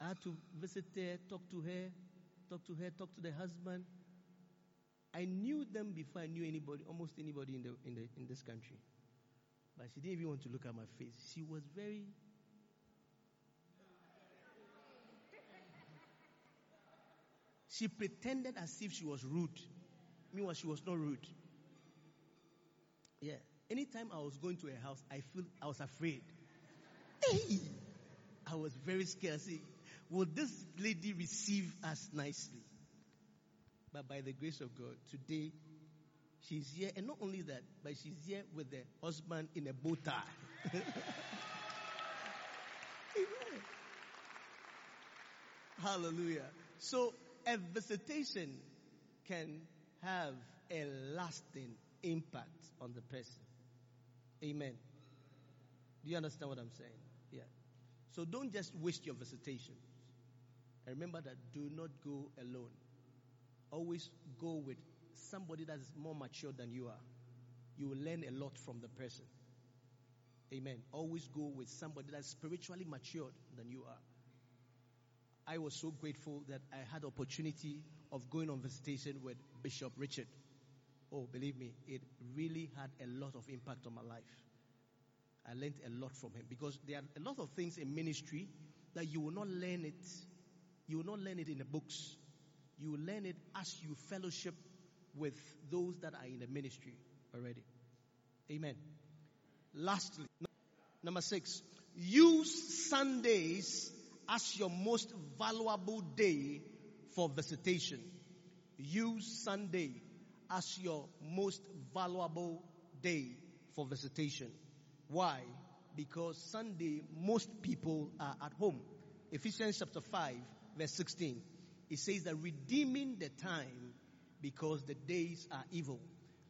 I had to visit her, talk to her, talk to her, talk to the husband. I knew them before I knew anybody, almost anybody in the, in the in this country. But she didn't even want to look at my face. She was very She pretended as if she was rude. Meanwhile, she was not rude. Yeah. Anytime I was going to her house, I feel I was afraid. Hey! I was very scared. See, will this lady receive us nicely? But by the grace of God, today she's here, and not only that, but she's here with the husband in a bow tie. Hallelujah. So a visitation can have a lasting impact on the person. Amen. Do you understand what I'm saying? Yeah. So don't just waste your visitations. And remember that do not go alone. Always go with somebody that is more mature than you are. You will learn a lot from the person. Amen. Always go with somebody that's spiritually matured than you are. I was so grateful that I had opportunity of going on visitation with Bishop Richard. Oh, believe me, it really had a lot of impact on my life. I learned a lot from him because there are a lot of things in ministry that you will not learn it. You will not learn it in the books. You will learn it as you fellowship with those that are in the ministry already. Amen. Lastly, number six, use Sundays as your most valuable day for visitation. Use Sunday as your most valuable day for visitation. Why? Because Sunday, most people are at home. Ephesians chapter 5, verse 16. It says that redeeming the time because the days are evil.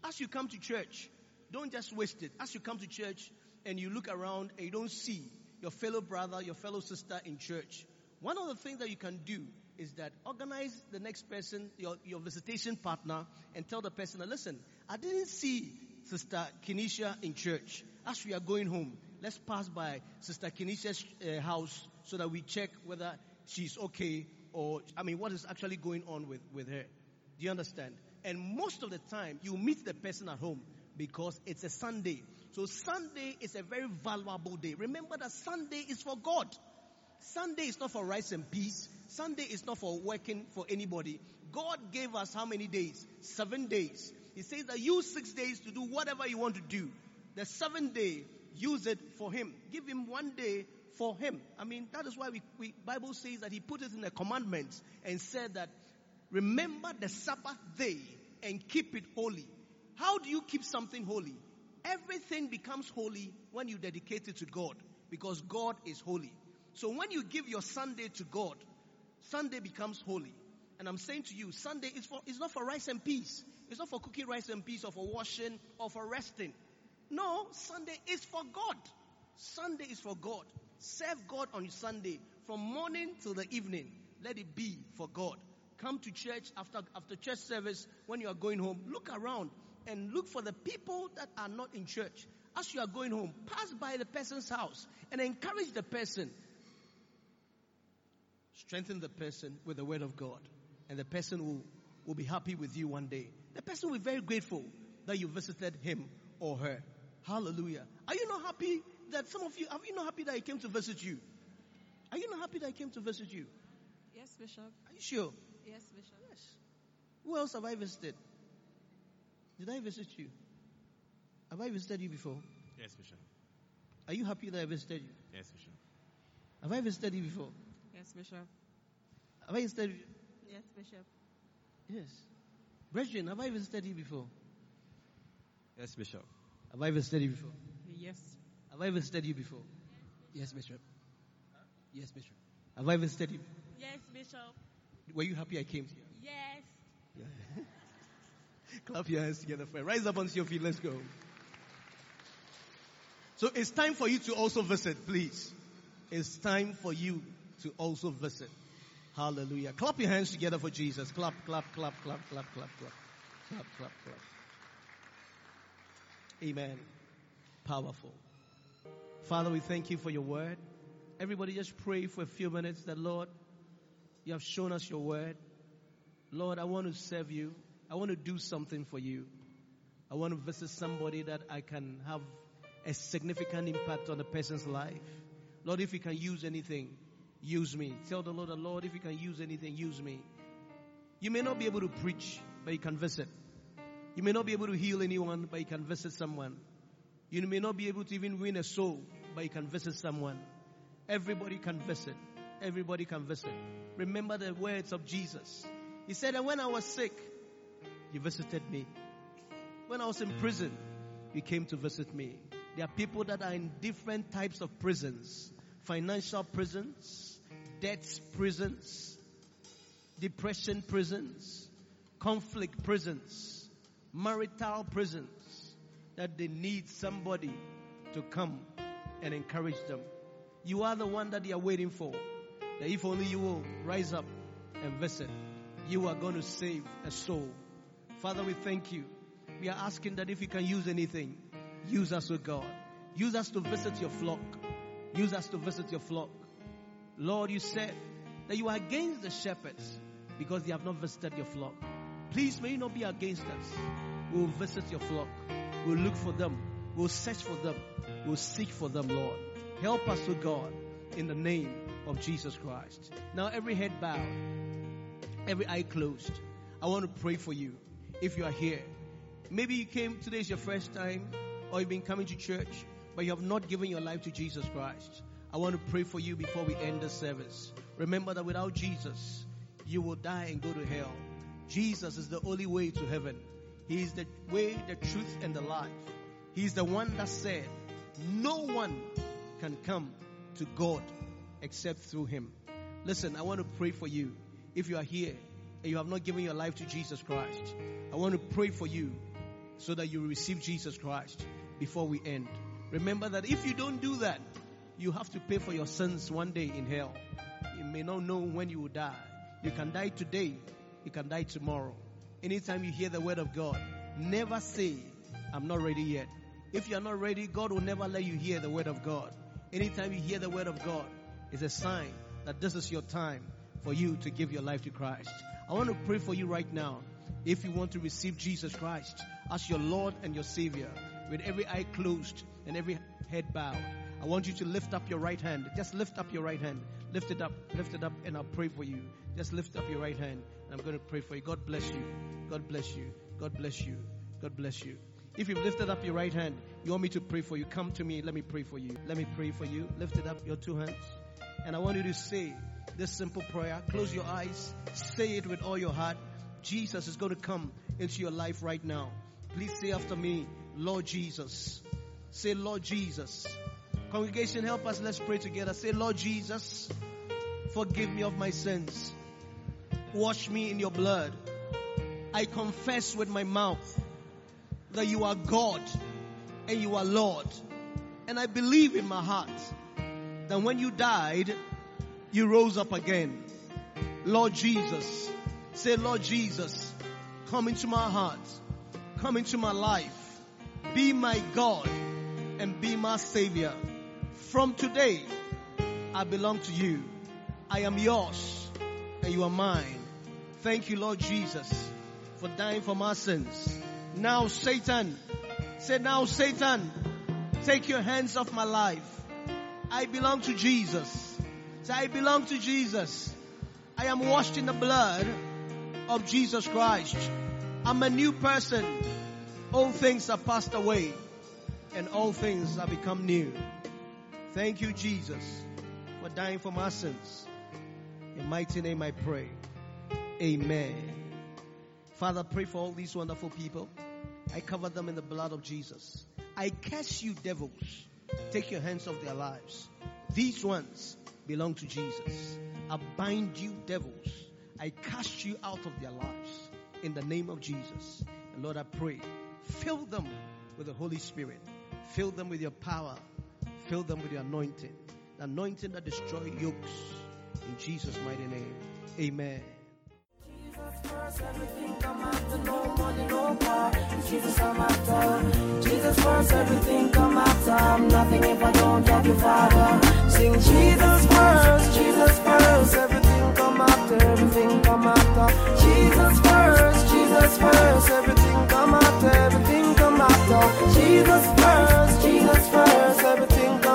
As you come to church, don't just waste it. As you come to church and you look around and you don't see your fellow brother, your fellow sister in church, one of the things that you can do is that organize the next person, your, your visitation partner, and tell the person, listen, I didn't see Sister Kenisha in church. As we are going home, let's pass by Sister Kenisha's uh, house so that we check whether she's okay or, I mean, what is actually going on with, with her. Do you understand? And most of the time, you meet the person at home because it's a Sunday. So Sunday is a very valuable day. Remember that Sunday is for God. Sunday is not for rice and peace. Sunday is not for working for anybody. God gave us how many days? Seven days. He says that use six days to do whatever you want to do. The seventh day, use it for Him. Give Him one day for Him. I mean, that is why we, we Bible says that He put it in the commandments and said that remember the Sabbath day and keep it holy. How do you keep something holy? Everything becomes holy when you dedicate it to God because God is holy. So when you give your Sunday to God, Sunday becomes holy. And I'm saying to you, Sunday is for, it's not for rice and peace. It's not for cooking rice and peace or for washing or for resting. No, Sunday is for God. Sunday is for God. Serve God on Sunday from morning till the evening. Let it be for God. Come to church after, after church service when you are going home. Look around and look for the people that are not in church. As you are going home, pass by the person's house and encourage the person. Strengthen the person with the word of God. And the person will, will be happy with you one day. The person will be very grateful that you visited him or her. Hallelujah. Are you not happy that some of you, are you not happy that I came to visit you? Are you not happy that I came to visit you? Yes, Bishop. Are you sure? Yes, Bishop. Yes. Who else have I visited? Did I visit you? Have I visited you before? Yes, Bishop. Are you happy that I visited you? Yes, Bishop. Have I visited you before? Yes, Bishop. Have I visited you? Yes, Bishop. Yes. Brethren, have I visited you before? Yes, Bishop. Have I visited you before? Yes. Have I visited you before? Yes, Bishop. Yes, Bishop. Have I visited you? Yes, Bishop. Were you happy I came you? Yes. Yeah. Clap your hands together, friend. Rise up onto your feet. Let's go. So it's time for you to also visit, please. It's time for you to also visit. Hallelujah. Clap your hands together for Jesus. Clap, clap, clap, clap, clap, clap, clap. Clap, clap, clap. Amen. Powerful. Father, we thank you for your word. Everybody just pray for a few minutes that Lord, you have shown us your word. Lord, I want to serve you. I want to do something for you. I want to visit somebody that I can have a significant impact on a person's life. Lord, if you can use anything, use me. Tell the Lord, the Lord, if you can use anything, use me. You may not be able to preach, but you can visit. You may not be able to heal anyone, but you can visit someone. You may not be able to even win a soul, but you can visit someone. Everybody can visit. Everybody can visit. Remember the words of Jesus. He said that when I was sick, you visited me. When I was in prison, you came to visit me. There are people that are in different types of prisons. Financial prisons, debts prisons, depression prisons, conflict prisons, marital prisons, that they need somebody to come and encourage them. You are the one that they are waiting for. That if only you will rise up and visit, you are going to save a soul. Father, we thank you. We are asking that if you can use anything, use us, O God. Use us to visit your flock. Use us to visit your flock. Lord, you said that you are against the shepherds because they have not visited your flock. Please may you not be against us. We'll visit your flock. We'll look for them. We'll search for them. We'll seek for them, Lord. Help us, O God, in the name of Jesus Christ. Now, every head bowed, every eye closed. I want to pray for you. If you are here, maybe you came today is your first time, or you've been coming to church, but you have not given your life to Jesus Christ. I want to pray for you before we end the service. Remember that without Jesus, you will die and go to hell. Jesus is the only way to heaven. He is the way, the truth, and the life. He is the one that said, No one can come to God except through Him. Listen, I want to pray for you. If you are here and you have not given your life to Jesus Christ, I want to pray for you so that you receive Jesus Christ before we end. Remember that if you don't do that, you have to pay for your sins one day in hell. You may not know when you will die. You can die today, you can die tomorrow. Anytime you hear the word of God, never say, I'm not ready yet. If you're not ready, God will never let you hear the word of God. Anytime you hear the word of God, it's a sign that this is your time for you to give your life to Christ. I want to pray for you right now. If you want to receive Jesus Christ as your Lord and your Savior, with every eye closed and every head bowed, I want you to lift up your right hand. Just lift up your right hand. Lift it up, lift it up, and I'll pray for you. Just lift up your right hand, and I'm going to pray for you. God bless you. God bless you. God bless you. God bless you. If you've lifted up your right hand, you want me to pray for you, come to me. Let me pray for you. Let me pray for you. Lift it up, your two hands. And I want you to say this simple prayer. Close your eyes. Say it with all your heart. Jesus is going to come into your life right now. Please say after me, Lord Jesus. Say, Lord Jesus. Congregation, help us. Let's pray together. Say, Lord Jesus, forgive me of my sins. Wash me in your blood. I confess with my mouth that you are God and you are Lord. And I believe in my heart that when you died, you rose up again. Lord Jesus, say, Lord Jesus, come into my heart, come into my life, be my God and be my Savior. From today, I belong to you. I am yours and you are mine. Thank you, Lord Jesus, for dying for my sins. Now, Satan, say, now, Satan, take your hands off my life. I belong to Jesus. Say, I belong to Jesus. I am washed in the blood of Jesus Christ. I'm a new person. All things are passed away and all things have become new. Thank you, Jesus, for dying for my sins. In mighty name I pray. Amen. Father, pray for all these wonderful people. I cover them in the blood of Jesus. I curse you, devils. Take your hands off their lives. These ones belong to Jesus. I bind you, devils. I cast you out of their lives in the name of Jesus. And Lord, I pray, fill them with the Holy Spirit. Fill them with your power. Fill them with your anointing. The anointing that destroys yokes. In Jesus' mighty name. Amen. Jesus, first, everything come after. Nothing if I don't have Your Father. Sing Jesus first, Jesus first, everything come after, everything come after. Jesus first, Jesus first, everything come after, everything come after. Jesus first, Jesus first, everything come after.